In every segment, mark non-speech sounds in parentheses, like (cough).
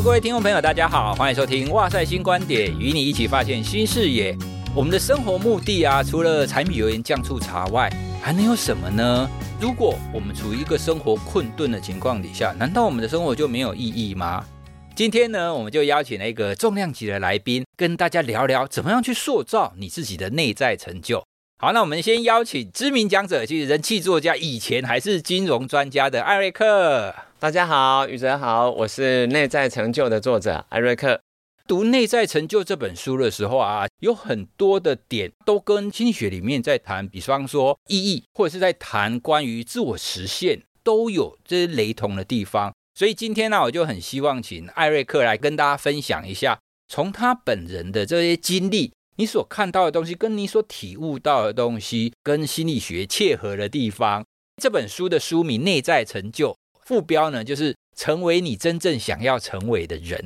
各位听众朋友，大家好，欢迎收听《哇塞新观点》，与你一起发现新视野。我们的生活目的啊，除了柴米油盐酱醋茶外，还能有什么呢？如果我们处于一个生活困顿的情况底下，难道我们的生活就没有意义吗？今天呢，我们就邀请了一个重量级的来宾，跟大家聊聊怎么样去塑造你自己的内在成就。好，那我们先邀请知名讲者，就是人气作家，以前还是金融专家的艾瑞克。大家好，宇哲好，我是内在成就的作者艾瑞克。读《内在成就》这本书的时候啊，有很多的点都跟心理学里面在谈，比方说意义，或者是在谈关于自我实现，都有这些雷同的地方。所以今天呢，我就很希望请艾瑞克来跟大家分享一下，从他本人的这些经历，你所看到的东西，跟你所体悟到的东西，跟心理学切合的地方。这本书的书名《内在成就》。副标呢，就是成为你真正想要成为的人。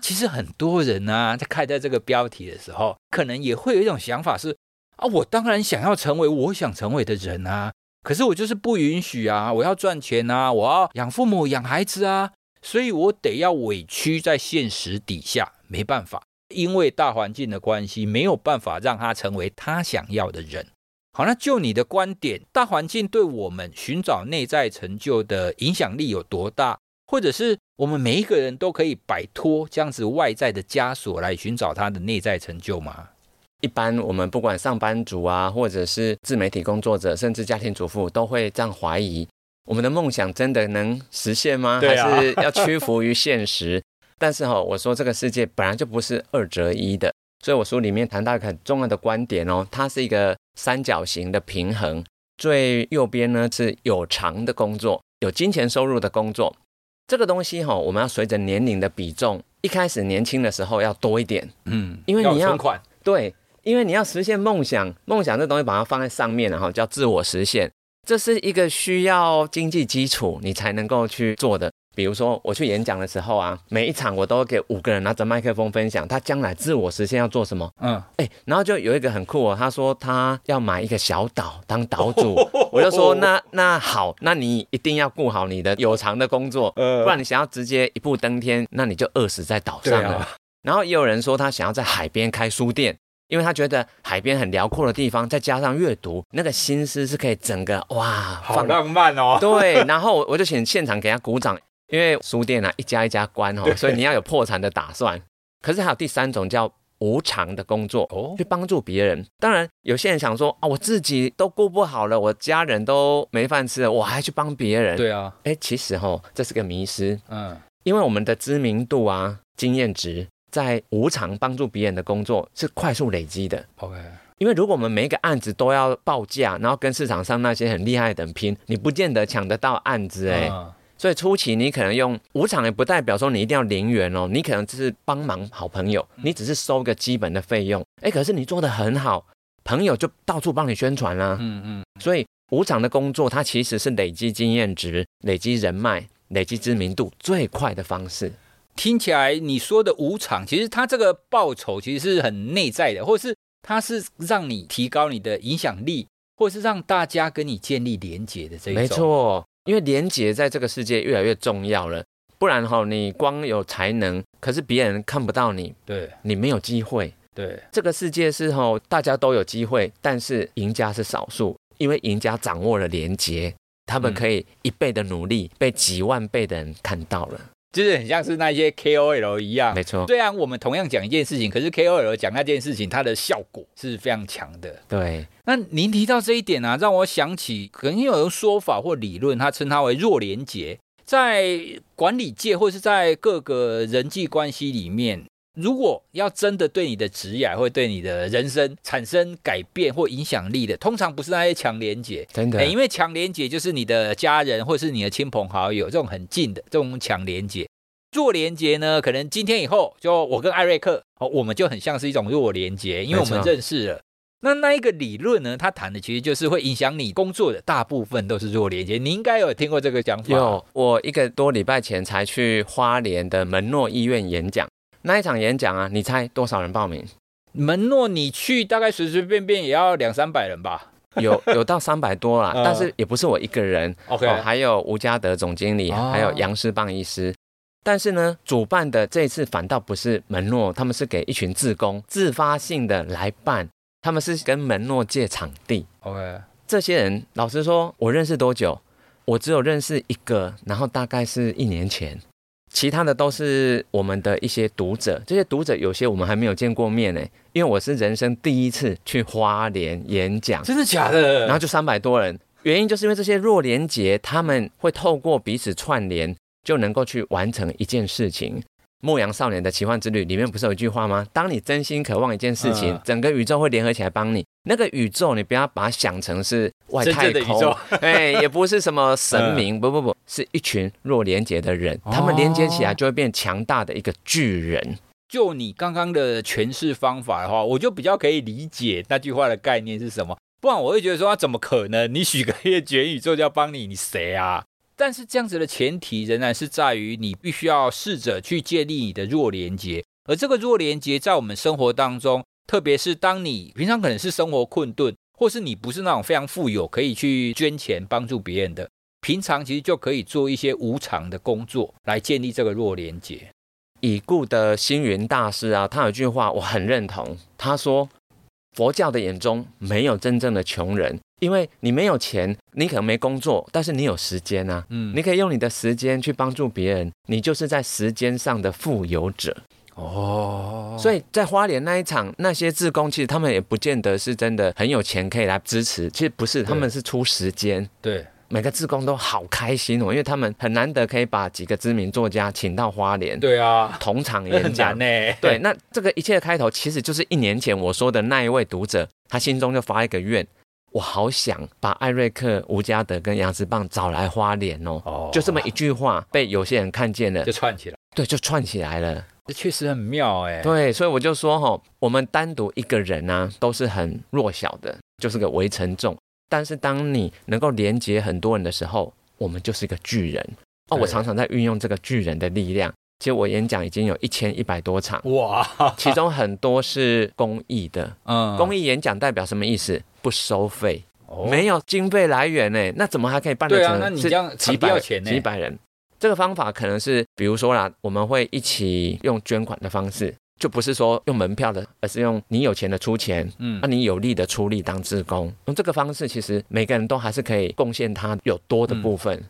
其实很多人呢、啊，在看到这个标题的时候，可能也会有一种想法是：啊，我当然想要成为我想成为的人啊，可是我就是不允许啊，我要赚钱啊，我要养父母、养孩子啊，所以我得要委屈在现实底下，没办法，因为大环境的关系，没有办法让他成为他想要的人。好，那就你的观点，大环境对我们寻找内在成就的影响力有多大？或者是我们每一个人都可以摆脱这样子外在的枷锁来寻找他的内在成就吗？一般我们不管上班族啊，或者是自媒体工作者，甚至家庭主妇，都会这样怀疑：我们的梦想真的能实现吗？啊。还是要屈服于现实？(laughs) 但是哈，我说这个世界本来就不是二择一的。所以我书里面谈到一个很重要的观点哦，它是一个三角形的平衡。最右边呢是有偿的工作，有金钱收入的工作。这个东西哈，我们要随着年龄的比重，一开始年轻的时候要多一点，嗯，因为你要，要存款，对，因为你要实现梦想，梦想这东西把它放在上面，然后叫自我实现，这是一个需要经济基础你才能够去做的。比如说我去演讲的时候啊，每一场我都给五个人拿着麦克风分享，他将来自我实现要做什么。嗯，哎，然后就有一个很酷哦，他说他要买一个小岛当岛主，我就说 (laughs) 那那好，那你一定要顾好你的有偿的工作，不然你想要直接一步登天，那你就饿死在岛上了。然后也有人说他想要在海边开书店，因为他觉得海边很辽阔的地方，再加上阅读，那个心思是可以整个哇，好浪漫哦。对，然后我就请现场给他鼓掌。因为书店啊，一家一家关哦，所以你要有破产的打算。可是还有第三种叫无偿的工作哦，去帮助别人。当然，有些人想说啊，我自己都顾不好了，我家人都没饭吃了，我还去帮别人？对啊，哎，其实哈，这是个迷失。嗯，因为我们的知名度啊、经验值，在无偿帮助别人的工作是快速累积的。OK，因为如果我们每一个案子都要报价，然后跟市场上那些很厉害的人拼，你不见得抢得到案子哎。嗯所以初期你可能用无偿，也不代表说你一定要零元哦，你可能只是帮忙好朋友，你只是收个基本的费用，哎，可是你做的很好，朋友就到处帮你宣传啦，嗯嗯。所以无偿的工作，它其实是累积经验值、累积人脉、累积知名度最快的方式。听起来你说的无偿，其实它这个报酬其实是很内在的，或是它是让你提高你的影响力，或是让大家跟你建立连结的这一种。没错。因为连结在这个世界越来越重要了，不然哈，你光有才能，可是别人看不到你，对，你没有机会。对，这个世界是哈，大家都有机会，但是赢家是少数，因为赢家掌握了连结，他们可以一倍的努力被几万倍的人看到了。就是很像是那些 KOL 一样，没错。虽然我们同样讲一件事情，可是 KOL 讲那件事情，它的效果是非常强的。对。那您提到这一点啊，让我想起，可能有说法或理论，它称它为弱连结，在管理界或是在各个人际关系里面。如果要真的对你的职业或对你的人生产生改变或影响力的，通常不是那些强连结，真的，因为强连结就是你的家人或是你的亲朋好友这种很近的这种强连结。弱连结呢，可能今天以后就我跟艾瑞克哦，我们就很像是一种弱连结，因为我们认识了。那那一个理论呢，他谈的其实就是会影响你工作的大部分都是弱连接。你应该有听过这个讲法。有，我一个多礼拜前才去花莲的门诺医院演讲，那一场演讲啊，你猜多少人报名？门诺你去大概随随便便也要两三百人吧？有有到三百多啦，(laughs) 嗯、但是也不是我一个人。OK，、哦、还有吴家德总经理，哦、还有杨世棒医师。但是呢，主办的这一次反倒不是门诺，他们是给一群自工自发性的来办。他们是跟门诺借场地，OK。这些人，老实说，我认识多久？我只有认识一个，然后大概是一年前，其他的都是我们的一些读者。这些读者有些我们还没有见过面呢，因为我是人生第一次去花莲演讲，真的假的？然后就三百多人，原因就是因为这些弱连结，他们会透过彼此串联，就能够去完成一件事情。《牧羊少年的奇幻之旅》里面不是有一句话吗？当你真心渴望一件事情，整个宇宙会联合起来帮你。那个宇宙，你不要把它想成是外太空，(laughs) 哎，也不是什么神明，不不不，是一群弱连接的人，他们连接起来就会变强大的一个巨人。就你刚刚的诠释方法的话，我就比较可以理解那句话的概念是什么。不然我会觉得说，啊，怎么可能？你许个愿，全宇宙就要帮你，你谁啊？但是这样子的前提仍然是在于你必须要试着去建立你的弱连接，而这个弱连接在我们生活当中，特别是当你平常可能是生活困顿，或是你不是那种非常富有可以去捐钱帮助别人的，平常其实就可以做一些无偿的工作来建立这个弱连接。已故的星云大师啊，他有句话我很认同，他说。佛教的眼中没有真正的穷人，因为你没有钱，你可能没工作，但是你有时间啊，嗯，你可以用你的时间去帮助别人，你就是在时间上的富有者。哦。所以在花莲那一场，那些志工其实他们也不见得是真的很有钱可以来支持，其实不是，他们是出时间，对。每个志工都好开心哦，因为他们很难得可以把几个知名作家请到花莲，对啊，同场演讲。(laughs) 呢。对，那这个一切的开头其实就是一年前我说的那一位读者，他心中就发一个愿，我好想把艾瑞克、吴家德跟杨之棒找来花莲哦。哦，就这么一句话被有些人看见了，就串起来，对，就串起来了。这确实很妙哎。对，所以我就说哈，我们单独一个人呢、啊，都是很弱小的，就是个围城众。但是当你能够连接很多人的时候，我们就是一个巨人哦。我常常在运用这个巨人的力量。其实我演讲已经有一千一百多场哇，其中很多是公益的。嗯，公益演讲代表什么意思？不收费，哦、没有经费来源呢，那怎么还可以办得成？对啊，那你这样几百钱呢？几百人，这个方法可能是，比如说啦，我们会一起用捐款的方式。就不是说用门票的，而是用你有钱的出钱，嗯，那、啊、你有力的出力当志工，用这个方式，其实每个人都还是可以贡献他有多的部分。嗯、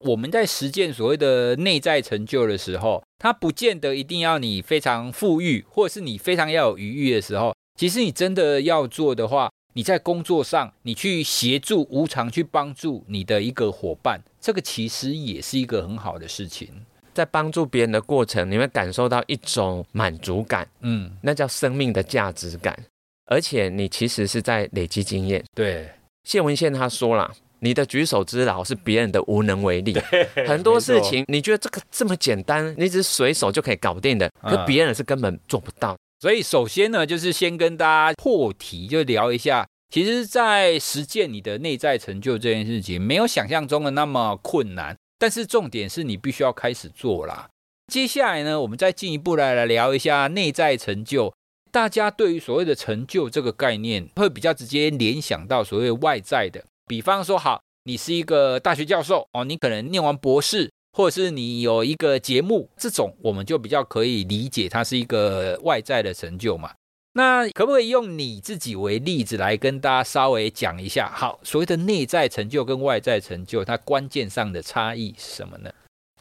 我们在实践所谓的内在成就的时候，它不见得一定要你非常富裕，或者是你非常要有余裕的时候。其实你真的要做的话，你在工作上，你去协助无偿去帮助你的一个伙伴，这个其实也是一个很好的事情。在帮助别人的过程，你会感受到一种满足感，嗯，那叫生命的价值感，而且你其实是在累积经验。对，谢文宪他说了，你的举手之劳是别人的无能为力，很多事情你觉得这个这么简单，你只是随手就可以搞定的，可别人是根本做不到。所以首先呢，就是先跟大家破题，就聊一下，其实，在实践你的内在成就这件事情，没有想象中的那么困难。但是重点是你必须要开始做啦。接下来呢，我们再进一步来来聊一下内在成就。大家对于所谓的成就这个概念，会比较直接联想到所谓外在的。比方说，好，你是一个大学教授哦，你可能念完博士，或者是你有一个节目，这种我们就比较可以理解，它是一个外在的成就嘛。那可不可以用你自己为例子来跟大家稍微讲一下？好，所谓的内在成就跟外在成就，它关键上的差异是什么呢？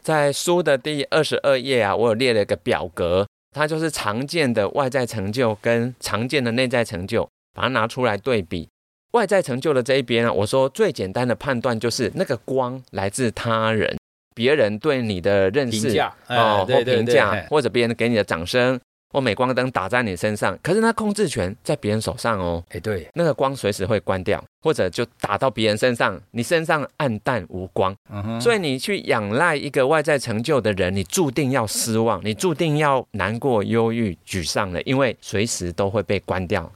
在书的第二十二页啊，我有列了一个表格，它就是常见的外在成就跟常见的内在成就，把它拿出来对比。外在成就的这一边啊，我说最简单的判断就是那个光来自他人，别人对你的认识哦，或评价，或者别人给你的掌声。或镁光灯打在你身上，可是那控制权在别人手上哦。哎，对，那个光随时会关掉，或者就打到别人身上，你身上暗淡无光。嗯哼。所以你去仰赖一个外在成就的人，你注定要失望，你注定要难过、忧郁、沮丧了，因为随时都会被关掉。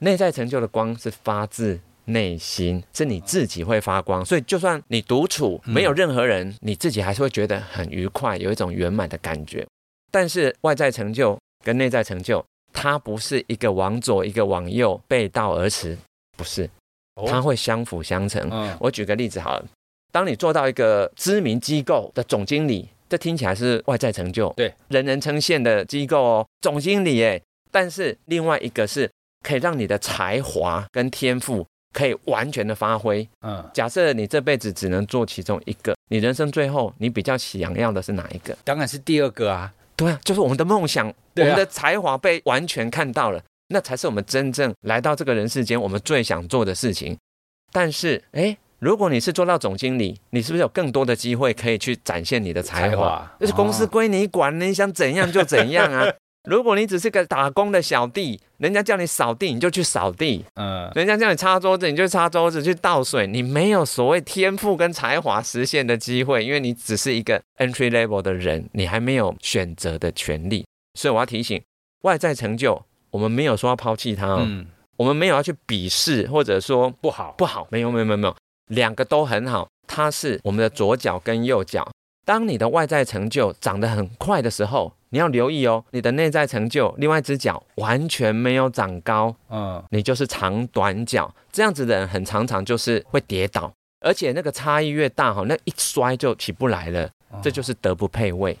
内在成就的光是发自内心，是你自己会发光，所以就算你独处没有任何人，你自己还是会觉得很愉快，有一种圆满的感觉。但是外在成就跟内在成就，它不是一个往左一个往右背道而驰，不是，它会相辅相成。我举个例子好了，当你做到一个知名机构的总经理，这听起来是外在成就，对，人人称羡的机构哦，总经理耶。但是另外一个是可以让你的才华跟天赋可以完全的发挥。嗯，假设你这辈子只能做其中一个，你人生最后你比较想要的是哪一个？当然是第二个啊。对啊，就是我们的梦想，我们的才华被完全看到了，那才是我们真正来到这个人世间，我们最想做的事情。但是，哎，如果你是做到总经理，你是不是有更多的机会可以去展现你的才华？就是公司归你管，你想怎样就怎样啊。(laughs) 如果你只是个打工的小弟，人家叫你扫地，你就去扫地；嗯，人家叫你擦桌子，你就擦桌子，去倒水。你没有所谓天赋跟才华实现的机会，因为你只是一个 entry level 的人，你还没有选择的权利。所以我要提醒，外在成就，我们没有说要抛弃它哦，嗯，我们没有要去鄙视或者说不好不好，没有没有没有没有，两个都很好，它是我们的左脚跟右脚。当你的外在成就长得很快的时候，你要留意哦，你的内在成就另外一只脚完全没有长高，嗯，你就是长短脚，这样子的人很常常就是会跌倒，而且那个差异越大哈，那一摔就起不来了，这就是德不配位。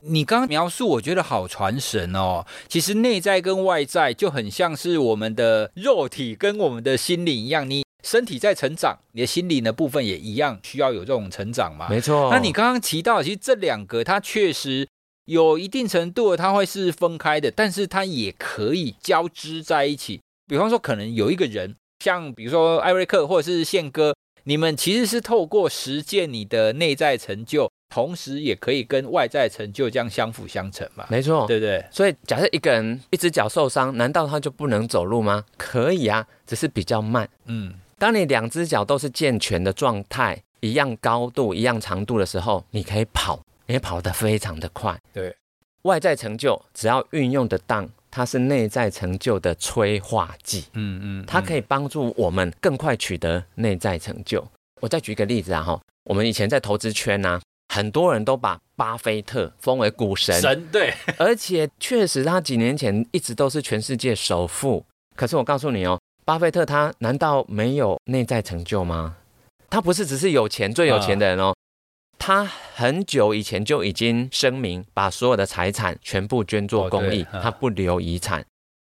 你刚刚描述我觉得好传神哦，其实内在跟外在就很像是我们的肉体跟我们的心灵一样，你。身体在成长，你的心灵的部分也一样需要有这种成长嘛？没错。那你刚刚提到，其实这两个它确实有一定程度的，它会是分开的，但是它也可以交织在一起。比方说，可能有一个人，像比如说艾瑞克或者是宪哥，你们其实是透过实践你的内在成就，同时也可以跟外在成就这样相辅相成嘛？没错，对不对？所以假设一个人一只脚受伤，难道他就不能走路吗？可以啊，只是比较慢。嗯。当你两只脚都是健全的状态，一样高度、一样长度的时候，你可以跑，你跑得非常的快。对，外在成就只要运用得当，它是内在成就的催化剂。嗯嗯，它可以帮助我们更快取得内在成就。我再举一个例子啊，哈，我们以前在投资圈呢、啊，很多人都把巴菲特封为股神。神对，而且确实他几年前一直都是全世界首富。可是我告诉你哦。巴菲特他难道没有内在成就吗？他不是只是有钱最有钱的人哦，他很久以前就已经声明把所有的财产全部捐做公益，他不留遗产。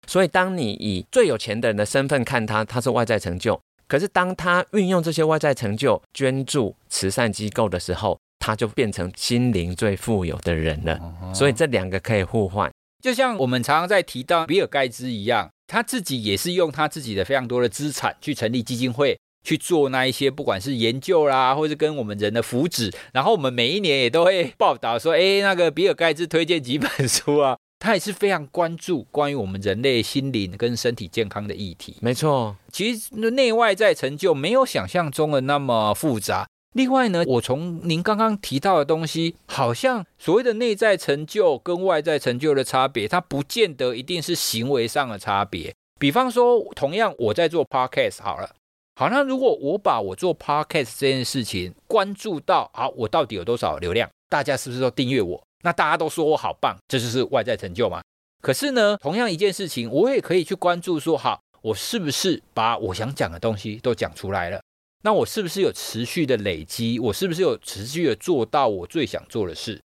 所以当你以最有钱的人的身份看他，他是外在成就。可是当他运用这些外在成就捐助慈善机构的时候，他就变成心灵最富有的人了。所以这两个可以互换，就像我们常常在提到比尔盖茨一样。他自己也是用他自己的非常多的资产去成立基金会，去做那一些不管是研究啦，或是跟我们人的福祉。然后我们每一年也都会报道说，哎，那个比尔盖茨推荐几本书啊，他也是非常关注关于我们人类心灵跟身体健康的议题。没错，其实内外在成就没有想象中的那么复杂。另外呢，我从您刚刚提到的东西，好像所谓的内在成就跟外在成就的差别，它不见得一定是行为上的差别。比方说，同样我在做 podcast 好了，好，那如果我把我做 podcast 这件事情关注到，好，我到底有多少流量？大家是不是都订阅我？那大家都说我好棒，这就是外在成就嘛？可是呢，同样一件事情，我也可以去关注说，好，我是不是把我想讲的东西都讲出来了？那我是不是有持续的累积？我是不是有持续的做到我最想做的事？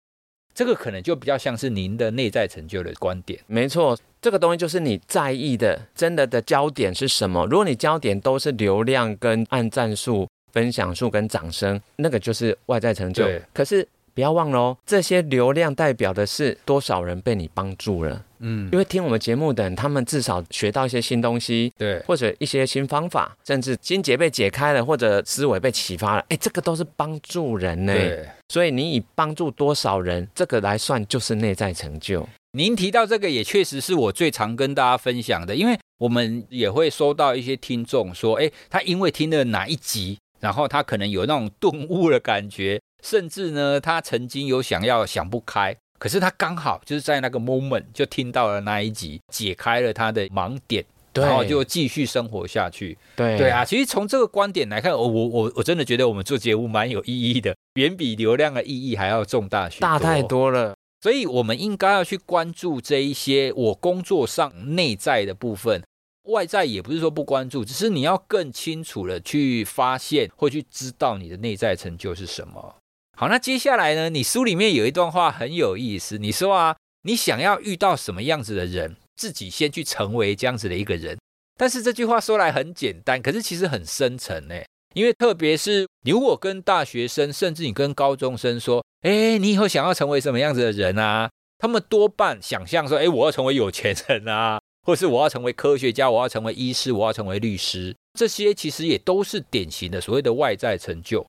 这个可能就比较像是您的内在成就的观点。没错，这个东西就是你在意的，真的的焦点是什么？如果你焦点都是流量、跟按赞数、分享数跟掌声，那个就是外在成就。可是不要忘了哦，这些流量代表的是多少人被你帮助了。嗯，因为听我们节目的人，他们至少学到一些新东西，对，或者一些新方法，甚至心结被解开了，或者思维被启发了，哎，这个都是帮助人呢。对，所以你以帮助多少人这个来算，就是内在成就。您提到这个，也确实是我最常跟大家分享的，因为我们也会收到一些听众说，哎，他因为听了哪一集，然后他可能有那种顿悟的感觉，甚至呢，他曾经有想要想不开。可是他刚好就是在那个 moment 就听到了那一集，解开了他的盲点，然后就继续生活下去。对对啊，其实从这个观点来看，我我我我真的觉得我们做节目蛮有意义的，远比流量的意义还要重大许多，大太多了。所以我们应该要去关注这一些我工作上内在的部分，外在也不是说不关注，只是你要更清楚的去发现或去知道你的内在成就是什么。好，那接下来呢？你书里面有一段话很有意思。你说啊，你想要遇到什么样子的人，自己先去成为这样子的一个人。但是这句话说来很简单，可是其实很深沉呢。因为特别是你如果跟大学生，甚至你跟高中生说，哎，你以后想要成为什么样子的人啊？他们多半想象说，哎，我要成为有钱人啊，(laughs) 或是我要成为科学家，我要成为医师，我要成为律师。这些其实也都是典型的所谓的外在成就。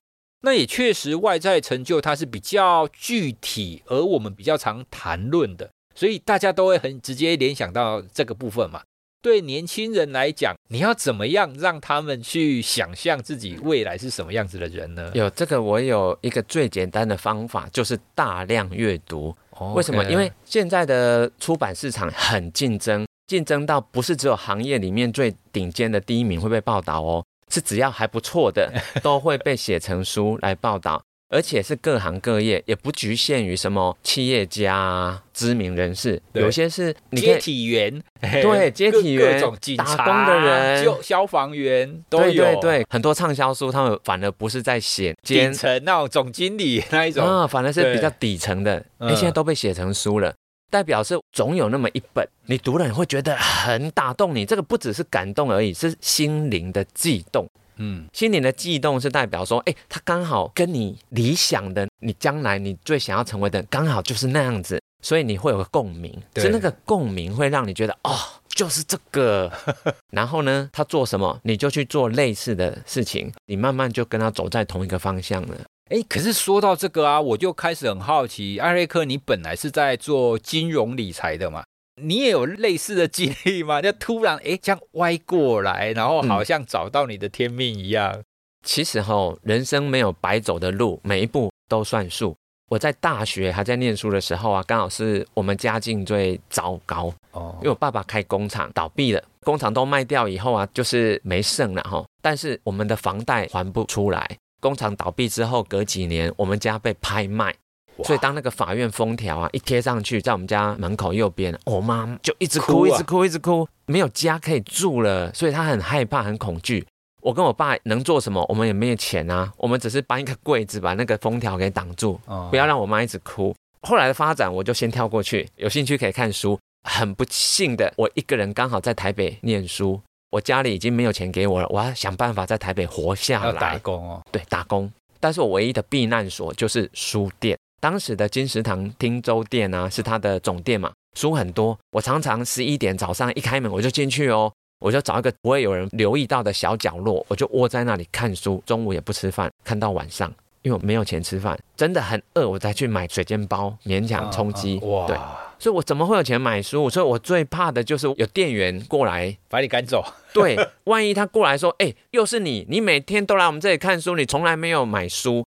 那也确实，外在成就它是比较具体，而我们比较常谈论的，所以大家都会很直接联想到这个部分嘛。对年轻人来讲，你要怎么样让他们去想象自己未来是什么样子的人呢？有这个，我有一个最简单的方法，就是大量阅读。为什么？因为现在的出版市场很竞争，竞争到不是只有行业里面最顶尖的第一名会被报道哦。是只要还不错的，(laughs) 都会被写成书来报道，而且是各行各业，也不局限于什么企业家、知名人士，有些是接体员，对，接体员、各种警察、打工的人、就消防员都有，对对对，很多畅销书，他们反而不是在写顶层那种总经理那一种。啊，反而是比较底层的，哎对，现在都被写成书了。代表是总有那么一本，你读了你会觉得很打动你。这个不只是感动而已，是心灵的悸动。嗯，心灵的悸动是代表说，哎，他刚好跟你理想的，你将来你最想要成为的，刚好就是那样子，所以你会有个共鸣。对是那个共鸣会让你觉得，哦，就是这个。(laughs) 然后呢，他做什么，你就去做类似的事情，你慢慢就跟他走在同一个方向了。哎，可是说到这个啊，我就开始很好奇，艾瑞克，你本来是在做金融理财的嘛？你也有类似的经历吗？(laughs) 就突然哎，这样歪过来，然后好像找到你的天命一样。嗯，其实哈，人生没有白走的路，每一步都算数。我在大学还在念书的时候啊，刚好是我们家境最糟糕哦，因为我爸爸开工厂倒闭了，工厂都卖掉以后啊，就是没剩了哈。但是我们的房贷还不出来。工厂倒闭之后，隔几年我们家被拍卖，所以当那个法院封条啊一贴上去，在我们家门口右边，我妈就一直哭，哭啊、一直哭，一直哭，没有家可以住了，所以她很害怕，很恐惧。我跟我爸能做什么？我们也没有钱啊，我们只是搬一个柜子把那个封条给挡住，不要让我妈一直哭。后来的发展，我就先跳过去，有兴趣可以看书。很不幸的，我一个人刚好在台北念书。我家里已经没有钱给我了，我要想办法在台北活下来。要打工哦，对，打工。但是我唯一的避难所就是书店。当时的金石堂汀州店啊，是他的总店嘛，书很多。我常常十一点早上一开门我就进去哦，我就找一个不会有人留意到的小角落，我就窝在那里看书。中午也不吃饭，看到晚上，因为我没有钱吃饭，真的很饿，我才去买水煎包，勉强充饥。对。所以，我怎么会有钱买书？所以我最怕的就是有店员过来把你赶走。(laughs) 对，万一他过来说：“哎，又是你，你每天都来我们这里看书，你从来没有买书。”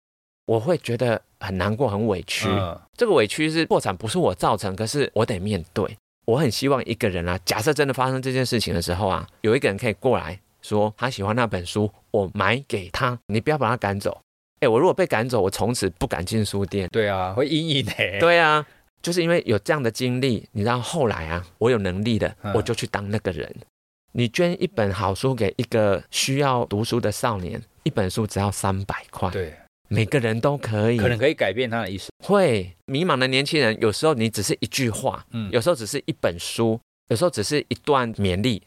我会觉得很难过、很委屈。嗯、这个委屈是破产不是我造成，可是我得面对。我很希望一个人啊，假设真的发生这件事情的时候啊，有一个人可以过来说他喜欢那本书，我买给他，你不要把他赶走。哎，我如果被赶走，我从此不敢进书店。对啊，会阴影的。对啊。就是因为有这样的经历，你知道后来啊，我有能力的，我就去当那个人。你捐一本好书给一个需要读书的少年，一本书只要三百块，对，每个人都可以，可能可以改变他的一生。会迷茫的年轻人，有时候你只是一句话，嗯，有时候只是一本书，有时候只是一段勉励，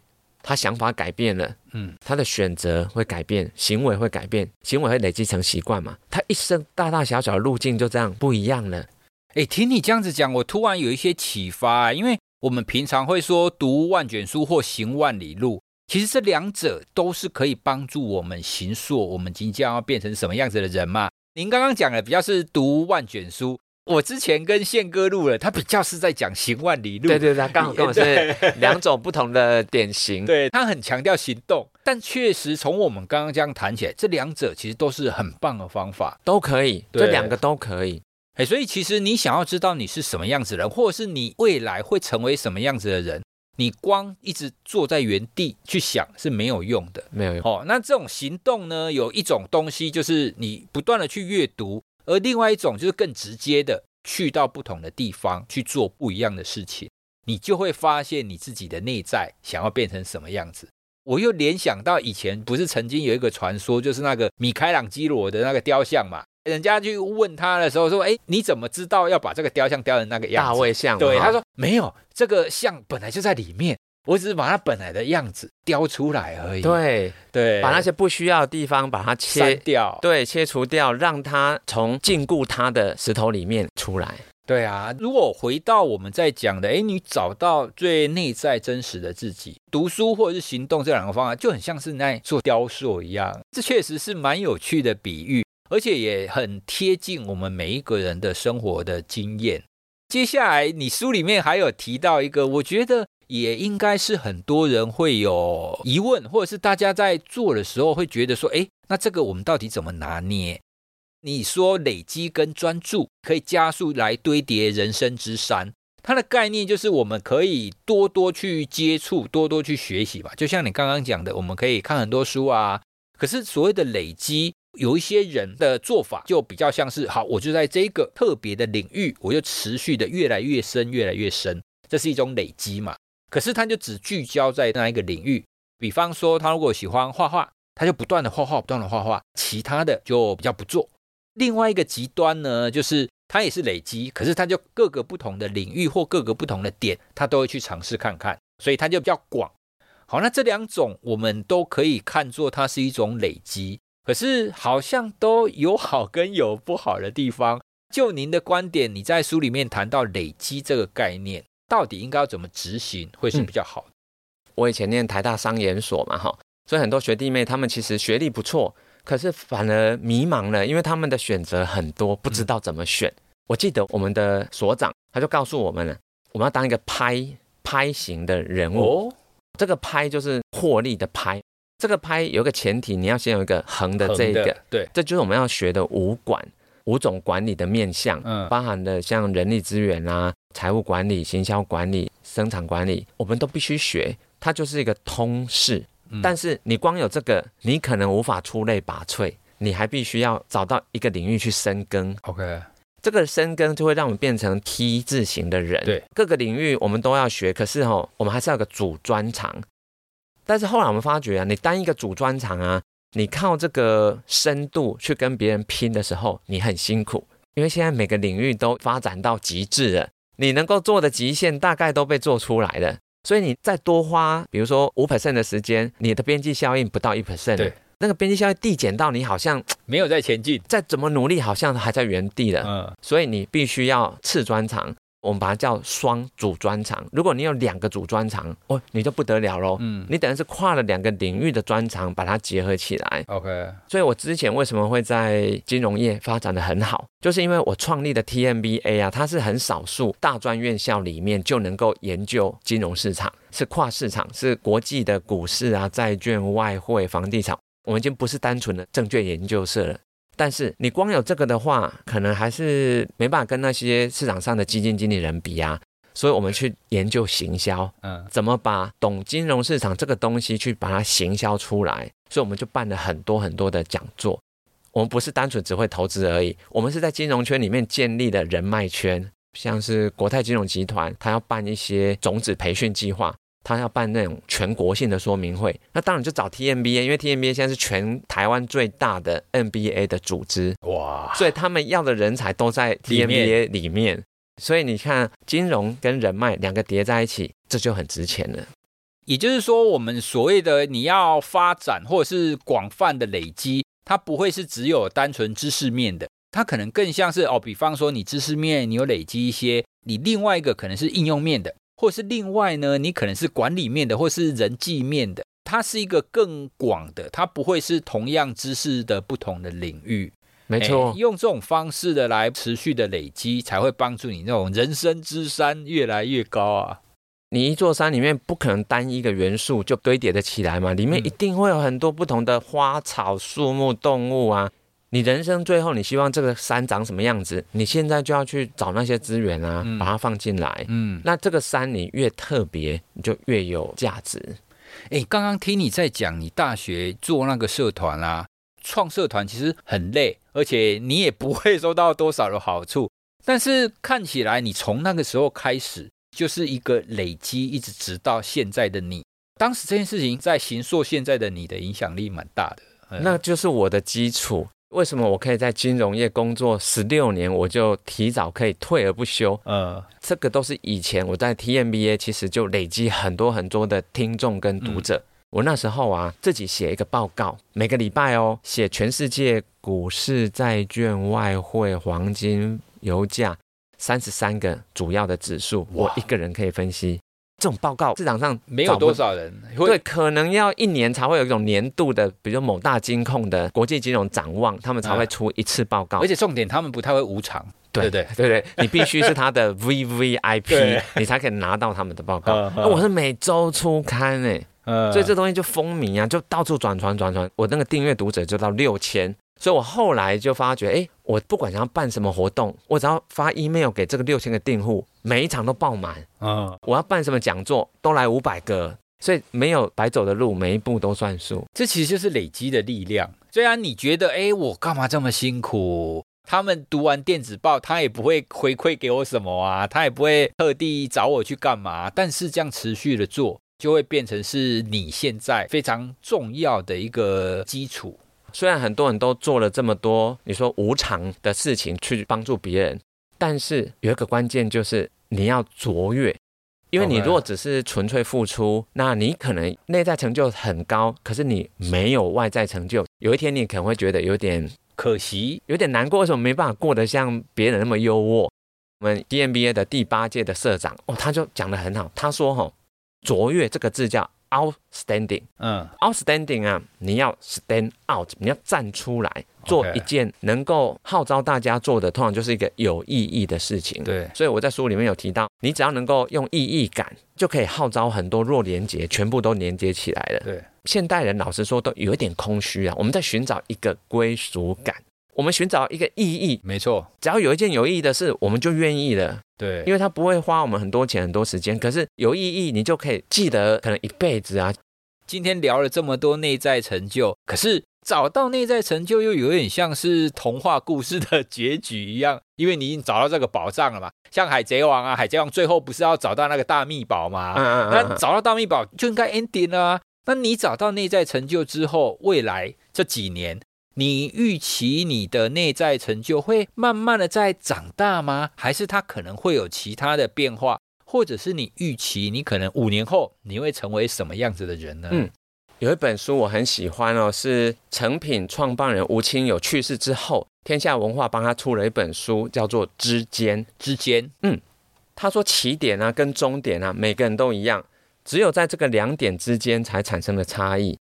他想法改变了，嗯，他的选择会改变，行为会改变，行为会累积成习惯嘛，他一生大大小小的路径就这样不一样了。哎，听你这样子讲，我突然有一些启发。因为我们平常会说读万卷书或行万里路，其实这两者都是可以帮助我们行塑我们即将要变成什么样子的人嘛。您刚刚讲的比较是读万卷书。我之前跟宪哥录了，他比较是在讲行万里路。对对对，刚好跟我是两种不同的典型。(laughs) 对，他很强调行动，但确实从我们刚刚这样谈起来，这两者其实都是很棒的方法，都可以，这两个都可以。哎，所以其实你想要知道你是什么样子的人，或者是你未来会成为什么样子的人，你光一直坐在原地去想是没有用的，没有用。哦，那这种行动呢，有一种东西就是你不断的去阅读。而另外一种就是更直接的，去到不同的地方去做不一样的事情，你就会发现你自己的内在想要变成什么样子。我又联想到以前不是曾经有一个传说，就是那个米开朗基罗的那个雕像嘛，人家去问他的时候说：“哎，你怎么知道要把这个雕像雕成那个样子？”大卫像，对，他说没有，这个像本来就在里面。我只是把它本来的样子雕出来而已。对对，把那些不需要的地方把它切掉，对，切除掉，让它从禁锢它的石头里面出来。对啊，如果回到我们在讲的，哎，你找到最内在真实的自己，读书或者是行动这两个方法，就很像是在做雕塑一样。这确实是蛮有趣的比喻，而且也很贴近我们每一个人的生活的经验。接下来，你书里面还有提到一个，我觉得。也应该是很多人会有疑问，或者是大家在做的时候会觉得说，诶，那这个我们到底怎么拿捏？你说累积跟专注可以加速来堆叠人生之山，它的概念就是我们可以多多去接触，多多去学习吧。就像你刚刚讲的，我们可以看很多书啊。可是所谓的累积，有一些人的做法就比较像是，好，我就在这个特别的领域，我就持续的越来越深，越来越深，这是一种累积嘛。可是他就只聚焦在那一个领域，比方说他如果喜欢画画，他就不断的画画，不断的画画，其他的就比较不做。另外一个极端呢，就是他也是累积，可是他就各个不同的领域或各个不同的点，他都会去尝试看看，所以他就比较广。好，那这两种我们都可以看作它是一种累积，可是好像都有好跟有不好的地方。就您的观点，你在书里面谈到累积这个概念。到底应该要怎么执行会是比较好的？嗯，我以前念台大商研所嘛，哈，所以很多学弟妹他们其实学历不错，可是反而迷茫了，因为他们的选择很多，不知道怎么选。嗯。我记得我们的所长他就告诉我们了，我们要当一个拍拍型的人物。哦，这个拍就是获利的拍，这个拍有一个前提，你要先有一个横的这一个，对，这就是我们要学的五管。五种管理的面向，嗯，包含的像人力资源啊、财务管理、行销管理、生产管理，我们都必须学，它就是一个通识。嗯，但是你光有这个，你可能无法出类拔萃，你还必须要找到一个领域去深耕。OK，这个深耕就会让我们变成 T 字型的人。对，各个领域我们都要学，可是哦，我们还是要有个主专长。但是后来我们发觉啊，你单一个主专长啊。你靠这个深度去跟别人拼的时候，你很辛苦，因为现在每个领域都发展到极致了，你能够做的极限大概都被做出来了，所以你再多花，比如说五 percent 的时间，你的边际效应不到一 percent，对，那个边际效应递减到你好像没有在前进，再怎么努力好像还在原地了，嗯，所以你必须要次专长。我们把它叫双主专长。如果你有两个主专长，哦，你就不得了喽。嗯，你等于是跨了两个领域的专长，把它结合起来。OK。所以我之前为什么会在金融业发展的很好，就是因为我创立的 TMBA 啊，它是很少数大专院校里面就能够研究金融市场，是跨市场，是国际的股市啊、债券、外汇、房地产。我们已经不是单纯的证券研究社了。但是你光有这个的话，可能还是没办法跟那些市场上的基金经理人比啊。所以我们去研究行销，嗯，怎么把懂金融市场这个东西去把它行销出来。所以我们就办了很多很多的讲座。我们不是单纯只会投资而已，我们是在金融圈里面建立的人脉圈，像是国泰金融集团，他要办一些种子培训计划。他要办那种全国性的说明会，那当然就找 TMBA，因为 TMBA 现在是全台湾最大的 NBA 的组织，哇！所以他们要的人才都在 TMBA 里面，所以你看金融跟人脉两个叠在一起，这就很值钱了。也就是说，我们所谓的你要发展或者是广泛的累积，它不会是只有单纯知识面的，它可能更像是哦，比方说你知识面你有累积一些，你另外一个可能是应用面的。或是另外呢，你可能是管理面的，或是人际面的，它是一个更广的，它不会是同样知识的不同的领域。没错，用这种方式的来持续的累积，才会帮助你那种人生之山越来越高啊！你一座山里面不可能单一个元素就堆叠得起来嘛，里面一定会有很多不同的花草树木动物啊。你人生最后你希望这个山长什么样子？你现在就要去找那些资源啊，把它放进来。嗯，那这个山你越特别，你就越有价值。哎，刚刚听你在讲，你大学做那个社团啊。创社团其实很累，而且你也不会收到多少的好处。但是看起来你从那个时候开始就是一个累积，一直直到现在的你。当时这件事情在行硕现在的你的影响力蛮大的，那就是我的基础。为什么我可以在金融业工作十六年，我就提早可以退而不休？呃，这个都是以前我在 TMBA 其实就累积很多很多的听众跟读者。嗯我那时候啊，自己写一个报告，每个礼拜哦，写全世界股市、债券、外汇、黄金、油价三十三个主要的指数，我一个人可以分析。这种报告市场上没有多少人，对，可能要一年才会有一种年度的，比如某大金控的国际金融展望，他们才会出一次报告。而且重点，他们不太会无偿，对对对对，你必须是他的 (laughs) VVIP，你才可以拿到他们的报告。那我是每周出刊哎。所以这东西就风靡啊，就到处转传转传，我那个订阅读者就到六千，所以我后来就发觉，哎，我不管想要办什么活动，我只要发 email 给这个六千个订户，每一场都爆满啊！我要办什么讲座，都来五百个，所以没有白走的路，每一步都算数。这其实就是累积的力量。虽然你觉得，哎，我干嘛这么辛苦？他们读完电子报，他也不会回馈给我什么啊，他也不会特地找我去干嘛，但是这样持续的做。就会变成是你现在非常重要的一个基础。虽然很多人都做了这么多，你说无偿的事情去帮助别人，但是有一个关键就是你要卓越。因为你如果只是纯粹付出，那你可能内在成就很高，可是你没有外在成就，有一天你可能会觉得有点可惜，有点难过。为什么没办法过得像别人那么优渥？我们 DMBA 的第八届的社长哦，他就讲得很好，他说哈。卓越这个字叫 outstanding，嗯，outstanding 啊，你要 stand out，你要站出来做一件能够号召大家做的，通常就是一个有意义的事情。对，所以我在书里面有提到，你只要能够用意义感，就可以号召很多弱连接，全部都连接起来了。对，现代人老实说都有一点空虚啊，我们在寻找一个归属感。我们寻找一个意义，没错，只要有一件有意义的事，我们就愿意了。对，因为它不会花我们很多钱、很多时间，可是有意义，你就可以记得，可能一辈子啊。今天聊了这么多内在成就，可是找到内在成就又有点像是童话故事的结局一样，因为你已经找到这个宝藏了嘛。(laughs) 像海贼王啊，海贼王最后不是要找到那个大秘宝嘛？嗯嗯嗯。那找到大秘宝就应该 ending 了啊。那你找到内在成就之后，未来这几年，你预期你的内在成就会慢慢的在长大吗？还是它可能会有其他的变化？或者是你预期你可能五年后你会成为什么样子的人呢？嗯，有一本书我很喜欢哦，是成品创办人吴清友去世之后，天下文化帮他出了一本书，叫做《之间》。之间，嗯，他说起点啊跟终点啊，每个人都一样，只有在这个两点之间才产生了差异。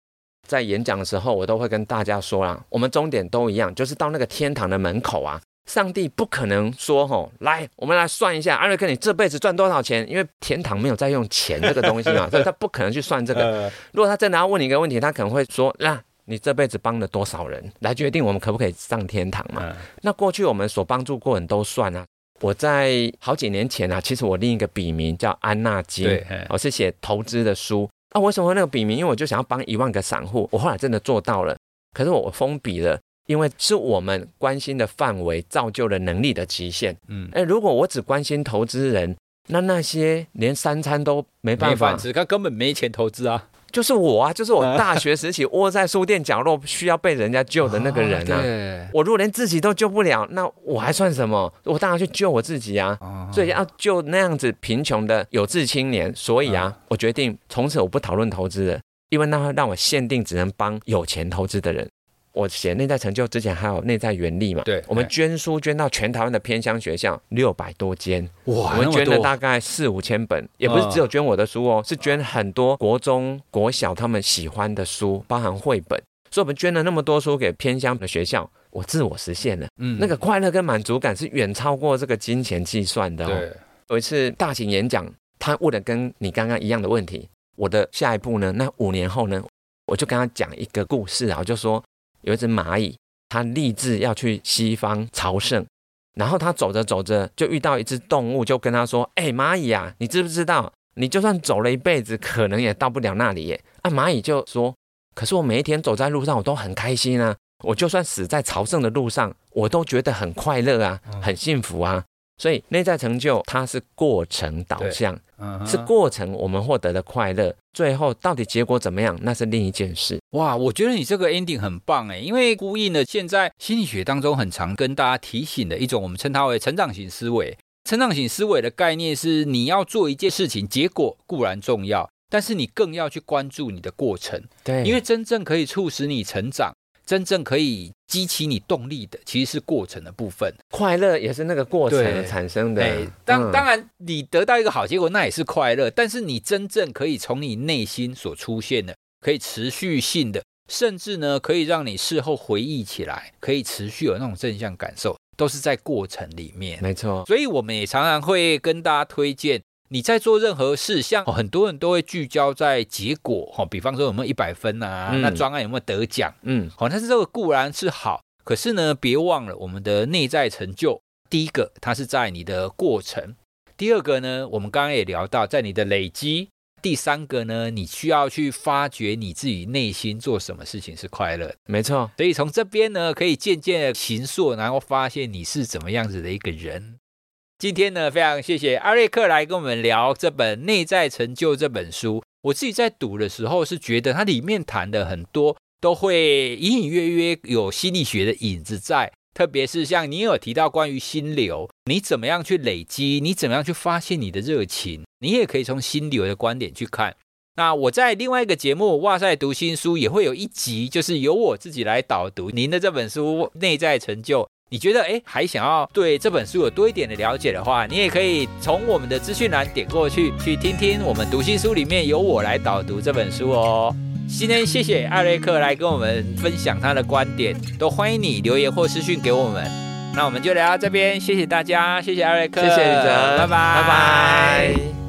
在演讲的时候，我都会跟大家说啦，我们终点都一样，就是到那个天堂的门口啊。上帝不可能说吼，来，我们来算一下，艾瑞克，你这辈子赚多少钱？因为天堂没有在用钱这个东西嘛，(laughs) 所以他不可能去算这个。如果他真的要问你一个问题，他可能会说，那你这辈子帮了多少人，来决定我们可不可以上天堂嘛？那过去我们所帮助过人都算啊。我在好几年前啊，其实我另一个笔名叫安娜金，我是写投资的书。啊，为什么那个笔名？因为我就想要帮一万个散户，我后来真的做到了。可是我封笔了，因为是我们关心的范围造就了能力的极限。嗯，哎，如果我只关心投资人，那那些连三餐都没办法，吃他根本没钱投资啊。就是我啊，(laughs) 就是我大学时期窝在书店角落需要被人家救的那个人啊。哦、我如果连自己都救不了，那我还算什么？我当然去救我自己啊。哦、所以要救那样子贫穷的有志青年。所以啊，哦、我决定从此我不讨论投资了，因为那会让我限定只能帮有钱投资的人。我写内在成就之前还有内在原力嘛？对，我们捐书捐到全台湾的偏乡学校六百多间，哇，我们捐了大概四五千本，也不是只有捐我的书哦，是捐很多国中、国小他们喜欢的书，包含绘本。所以我们捐了那么多书给偏乡的学校，我自我实现了，嗯，那个快乐跟满足感是远超过这个金钱计算的哦。对，有一次大型演讲，他问了跟你刚刚一样的问题，我的下一步呢？那五年后呢？我就跟他讲一个故事啊，我就说有一只蚂蚁，它立志要去西方朝圣，然后他走着走着就遇到一只动物，就跟他说：“哎，蚂蚁啊，你知不知道，你就算走了一辈子，可能也到不了那里耶。”啊，蚂蚁就说。可是我每一天走在路上，我都很开心啊！我就算死在朝圣的路上，我都觉得很快乐啊，很幸福啊！所以内在成就它是过程导向，是过程我们获得的快乐，最后到底结果怎么样，那是另一件事。哇，我觉得你这个 ending 很棒哎，因为呼应了现在心理学当中很常跟大家提醒的一种，我们称它为成长型思维。成长型思维的概念是，你要做一件事情，结果固然重要。但是你更要去关注你的过程，对，因为真正可以促使你成长，真正可以激起你动力的，其实是过程的部分。快乐也是那个过程产生的。对，当当然你得到一个好结果，那也是快乐。但是你真正可以从你内心所出现的，可以持续性的，甚至呢，可以让你事后回忆起来，可以持续有那种正向感受，都是在过程里面。没错。所以我们也常常会跟大家推荐。你在做任何事，像很多人都会聚焦在结果，哈，比方说有没有一百分啊，嗯、那专案有没有得奖，嗯，好，但是这个固然是好，可是呢，别忘了我们的内在成就。第一个，它是在你的过程；第二个呢，我们刚刚也聊到，在你的累积；第三个呢，你需要去发掘你自己内心做什么事情是快乐。没错，所以从这边呢，可以渐渐的形塑，然后发现你是怎么样子的一个人。今天呢，非常谢谢艾瑞克来跟我们聊这本《内在成就》这本书。我自己在读的时候是觉得它里面谈的很多都会隐隐约约有心理学的影子在，特别是像你有提到关于心流，你怎么样去累积，你怎么样去发现你的热情，你也可以从心流的观点去看。那我在另外一个节目《哇塞读心书》也会有一集，就是由我自己来导读您的这本书《内在成就》。你觉得哎，还想要对这本书有多一点的了解的话，你也可以从我们的资讯栏点过去，去听听我们读心书里面由我来导读这本书哦。今天谢谢艾瑞克来跟我们分享他的观点，都欢迎你留言或私讯给我们。那我们就聊到这边，谢谢大家，谢谢艾瑞克，谢谢宇哲，拜拜，拜拜。